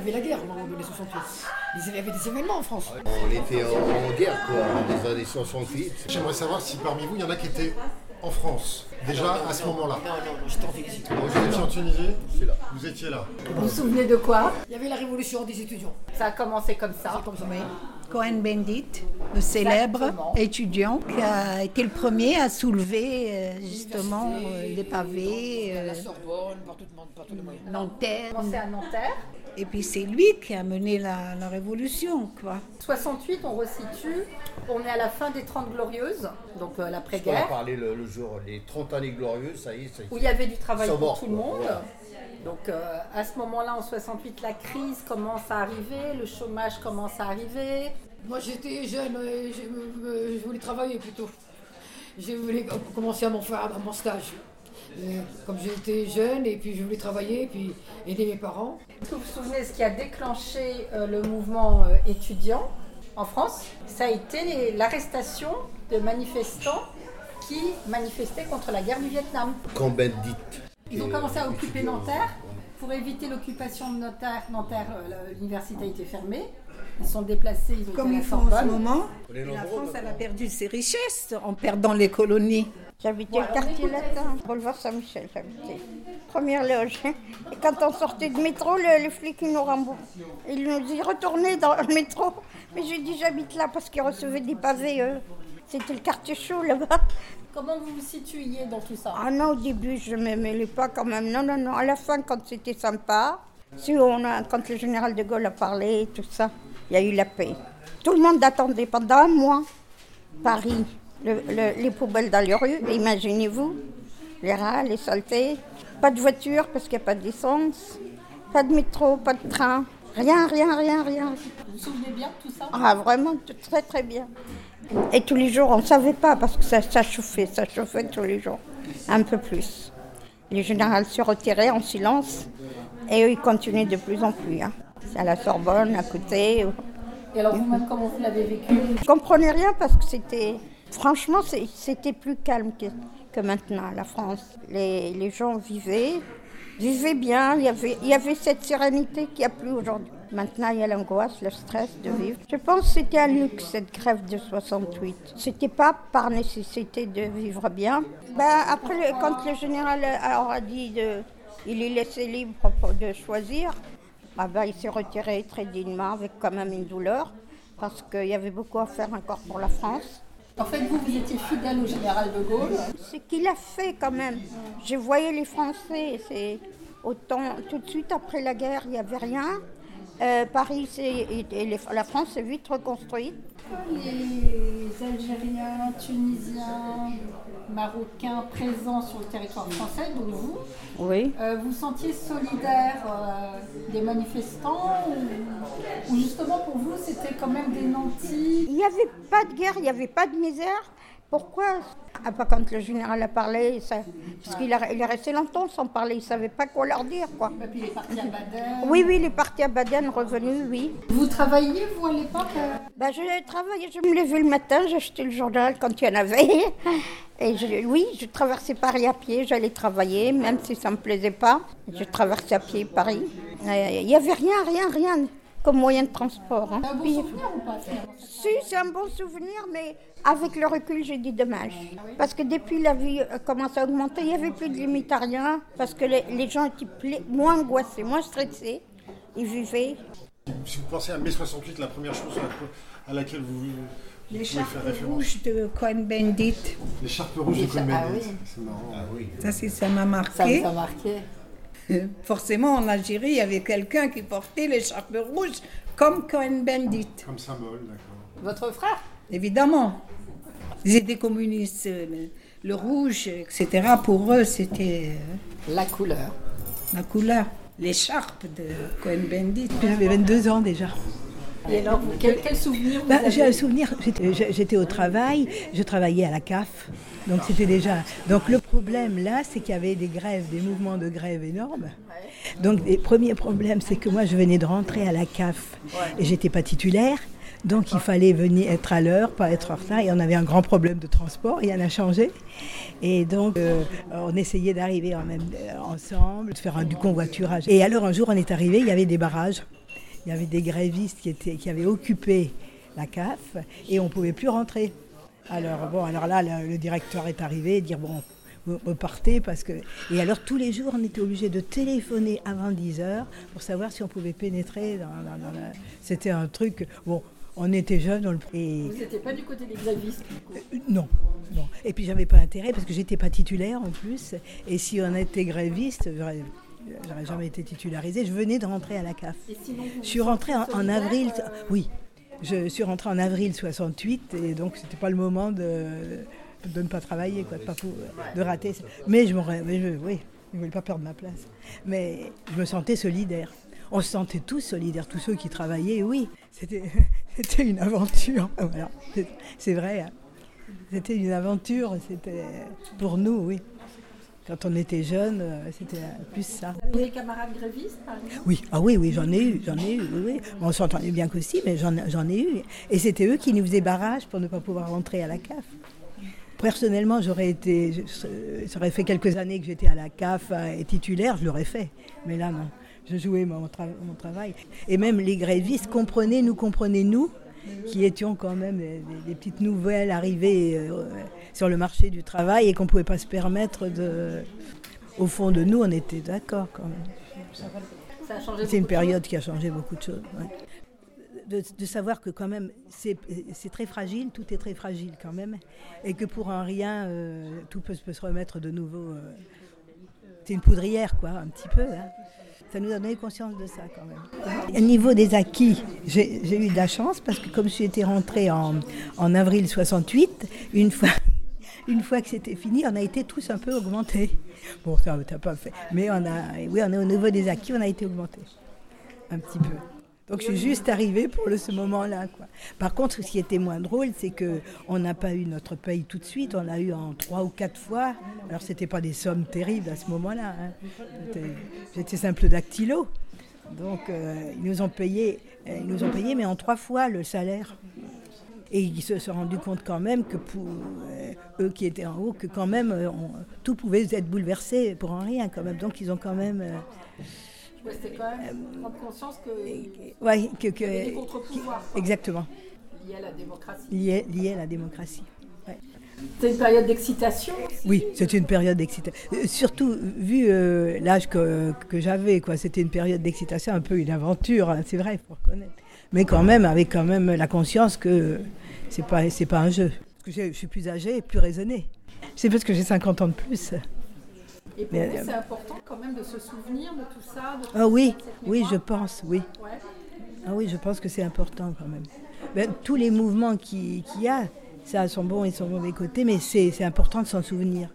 avait la guerre au moment de 68. Il y avait des événements en France. On était en, guerre, quoi, dans les années 68. J'aimerais savoir si parmi vous, il y en a qui étaient en France, déjà à ce moment-là. Non, non, non, j'étais en Tunisie. Vous étiez en Tunisie C'est là. Vous étiez là. Vous vous souvenez de quoi? Il y avait la révolution des étudiants. Ça a commencé comme ça. Comme ça. Bendit, le célèbre Exactement. étudiant qui a été le premier à soulever euh, justement euh, les pavés, À la euh, Sorbonne, par, tout, par tous les moyens. Nanterre. À Nanterre. Et puis c'est lui qui a mené la, la révolution, quoi. 68, on resitue. On est à la fin des 30 glorieuses, donc euh, On a l'après-guerre, parlé le, le jour, les 30 années glorieuses, ça y est, ça y est. où il y avait du travail pour tout le monde. Voilà. Donc euh, à ce moment-là, en 68, la crise commence à arriver, le chômage commence à arriver. Moi j'étais jeune, euh, je, euh, je voulais travailler plutôt. Je voulais commencer à mon, faire à mon stage. Euh, Comme j'étais jeune et puis je voulais travailler et puis aider mes parents. Est-ce que vous vous souvenez ce qui a déclenché euh, le mouvement euh, étudiant en France? Ça a été l'arrestation de manifestants qui manifestaient contre la guerre du Vietnam. Quand Bendit. Ils ont commencé à occuper Nanterre. Pour éviter l'occupation de Nanterre, Nanterre, euh, l'université a été fermée. Ils sont déplacés, ils ont Comme ils la font en ce moment, la France, elle a perdu ses richesses en perdant les colonies. J'habitais Bon, le quartier latin, boulevard Saint-Michel, j'habitais. Première loge. Et quand on sortait du métro, le, les flics ils nous remboursent. Ils nous disent retournez dans le métro. Mais j'ai dit j'habite là parce qu'ils recevaient des pavés. eux. C'était le quartier chaud là-bas. Comment vous vous situiez dans tout ça? Ah non, au début je ne m'aimais pas quand même. Non, non, non. À la fin, quand c'était sympa, si on a, quand le général de Gaulle a parlé, tout ça, il y a eu la paix. Tout le monde attendait pendant un mois. Paris, le- le- les poubelles dans les rues, imaginez-vous, les rats, les saletés. Pas de voiture parce qu'il n'y a pas d'essence, pas de métro, pas de train. Rien, rien, rien, rien. Vous vous souvenez bien de tout ça? Ah, vraiment, très, très bien. Et tous les jours, on ne savait pas parce que ça, ça chauffait, ça chauffait tous les jours, un peu plus. Les généraux se retiraient en silence et eux, ils continuaient de plus en plus. hein. À la Sorbonne, à côté. Et alors vous-même, comment vous l'avez vécu? Je comprenais rien parce que c'était. Franchement, c'était plus calme que, que maintenant, la France. Les, les gens vivaient, vivaient bien. Il y avait, il y avait cette sérénité qu'il n'y a plus aujourd'hui. Maintenant, il y a l'angoisse, le stress de vivre. Je pense que c'était un luxe, cette grève de 68. C'était pas par nécessité de vivre bien. Ben, après, quand le général aura dit de, il est laissé libre de choisir, ah ben, il s'est retiré très dignement avec quand même une douleur parce qu'il y avait beaucoup à faire encore pour la France. En fait, vous, vous étiez fidèle au général de Gaulle. Ce qu'il a fait quand même. Je voyais les Français, c'est autant tout de suite après la guerre, il n'y avait rien. Euh, Paris et, et les- la France s'est vite reconstruite. Les Algériens, Tunisiens, Marocains présents sur le territoire français, donc vous, Oui. euh, vous sentiez solidaire euh, des manifestants ou, ou justement pour vous c'était quand même des nantis? Il n'y avait pas de guerre, il n'y avait pas de misère. Pourquoi? Ah, Pas quand le général a parlé, ça- parce qu'il a- il est resté longtemps sans parler, il ne savait pas quoi leur dire. Quoi. Et puis il est parti à Baden. Oui, oui, il est parti à Baden, revenu, oui. Vous travailliez vous à l'époque euh? Ben, je travaillais, je me levais le matin, j'achetais le journal quand il y en avait. Et je- oui, je traversais Paris à pied, j'allais travailler, même si ça ne me plaisait pas. Je traversais à pied Paris. Euh, Il n'y avait rien, rien, rien comme moyen de transport. hein. C'est un bon souvenir ou pas si, c'est un bon souvenir, mais avec le recul, j'ai dit dommage. Parce que depuis la vie euh, commence à augmenter, il n'y avait plus de limite à rien, parce que les, les gens étaient moins angoissés, moins stressés. Ils vivaient. Si vous pensez à mai 68, la première chose à, laquelle vous, référence. rouges de Cohen Bendit. Les charpes rouges de Cohen ah Bendit. oui. C'est marrant. Ah oui. Ça, c'est- ça m'a Ça marqué. vous a marqué Forcément, en Algérie, il y avait quelqu'un qui portait l'écharpe rouge comme Cohen Bendit. Comme symbole, d'accord. Votre frère? Évidemment. Ils étaient communistes. euh, Le, rouge, etc., pour eux, c'était euh, La couleur. la couleur. L'écharpe de Cohen Bendit. J'avais 22 ans déjà. Et alors, vous, quel, quel souvenir vous Bah, avez j'ai un souvenir, j'étais- au travail, je travaillais à la CAF, donc c'était déjà... Donc le problème là, c'est qu'il y avait des grèves, des mouvements de grève énormes. Donc les premiers problèmes, c'est que moi je venais de rentrer à la CAF et j'étais pas titulaire. Donc il fallait venir être à l'heure, pas être en retard. Et on avait un grand problème de transport, il y en a changé. Et donc euh, on essayait d'arriver en même, euh, ensemble, de faire un- du convoiturage. Et alors un jour on est arrivé, il y avait des barrages. Il y avait des grévistes qui, étaient, qui avaient occupé la CAF et on ne pouvait plus rentrer. Alors, bon, alors là, le, le directeur est arrivé et dire bon, vous repartez parce que. Et alors, tous les jours, on était obligé de téléphoner avant 10 heures pour savoir si on pouvait pénétrer dans, dans- dans la- C'était un truc. Bon, on était jeunes, on le. Et, Vous n'étiez pas du côté des grévistes. du coup? euh, non, non. Et puis j'avais pas intérêt parce que j'étais pas titulaire en plus. Et si on était gréviste, j'aurais jamais été titularisée. Je venais de rentrer à la CAF. Sinon, Je suis rentrée en, avril. euh, Oui, je suis rentrée en avril 68 et donc c'était pas le moment de, de ne pas travailler, quoi, de, pas pou- de rater. Mais je mais je, oui, je voulais pas perdre ma place. Mais je me sentais solidaire. On se sentait tous solidaires, tous ceux qui travaillaient, oui. C'était, une aventure. Voilà, c'est, c'est vrai. hein. C'était une aventure. C'était pour nous, oui. Quand on était jeunes, euh, c'était plus ça. Vous avez des camarades grévistes, par exemple? Oui, ah oui, oui, j'en ai eu, j'en ai eu, oui, on s'entendait bien qu'aussi, mais j'en, ai eu. Et c'était eux qui nous faisaient barrage pour ne pas pouvoir rentrer à la CAF. Personnellement, j'aurais été, aurait fait quelques années que j'étais à la CAF euh, et titulaire, je l'aurais fait. Mais là, non. Je jouais mon, tra- mon travail. Et même les grévistes comprenaient, nous comprenaient, nous, qui étions quand même des, petites nouvelles arrivées euh, sur le marché du travail et qu'on ne pouvait pas se permettre de. Au fond de nous, on était d'accord quand même. C'est une période qui a changé beaucoup de choses. ouais. De, de savoir que quand même, c'est c'est très fragile, tout est très fragile quand même, et que pour un rien, euh, tout peut, peut se remettre de nouveau. euh, c'est une poudrière, quoi, un petit peu. hein. Ça nous a donné conscience de ça quand même. Au niveau des acquis, j'ai eu de la chance parce que comme je suis été rentrée en, en avril 68, une fois, une fois que c'était fini, on a été tous un peu augmentés. Bon, ça t'as pas fait. Mais on a, oui, on est au niveau des acquis, on a été augmentés. Un petit peu. Donc je suis juste arrivée pour ce moment-là. Par contre, ce qui était moins drôle, c'est que on n'a pas eu notre paye tout de suite. On l'a eu en trois ou quatre fois. Alors c'était pas des sommes terribles à ce moment-là. hein. J'étais- simple dactylo. Donc euh, ils nous ont payé, euh, ils nous ont payé, mais en trois fois le salaire. Et ils se sont rendus compte quand même que pour euh, eux qui étaient en haut, que quand même tout pouvait être bouleversé pour un rien quand même. Donc ils ont quand même, Ouais, C'était quand même prendre conscience que ouais, que, que- quoi, exactement liés à la démocratie. lié, lié à la démocratie. Ouais. C'était une période d'excitation Oui, c'était une période d'excitation. Euh, Surtout vu euh, l'âge que, que j'avais, quoi. C'était une période d'excitation, un peu une aventure, hein, c'est vrai, il faut reconnaître. Mais quand même, avec quand même la conscience que c'est pas, c'est pas un jeu. Parce que je suis plus âgée et plus raisonnée. C'est parce que j'ai 50 ans de plus. Et pour vous, euh, c'est important quand même de se souvenir de tout ça de Ah oui, oui, je pense, oui. Ouais. Ah oui, je pense que c'est important quand même. Ben, tous les mouvements qui- qu'il y a, ça a son bon et son mauvais côté, mais c'est important de s'en souvenir.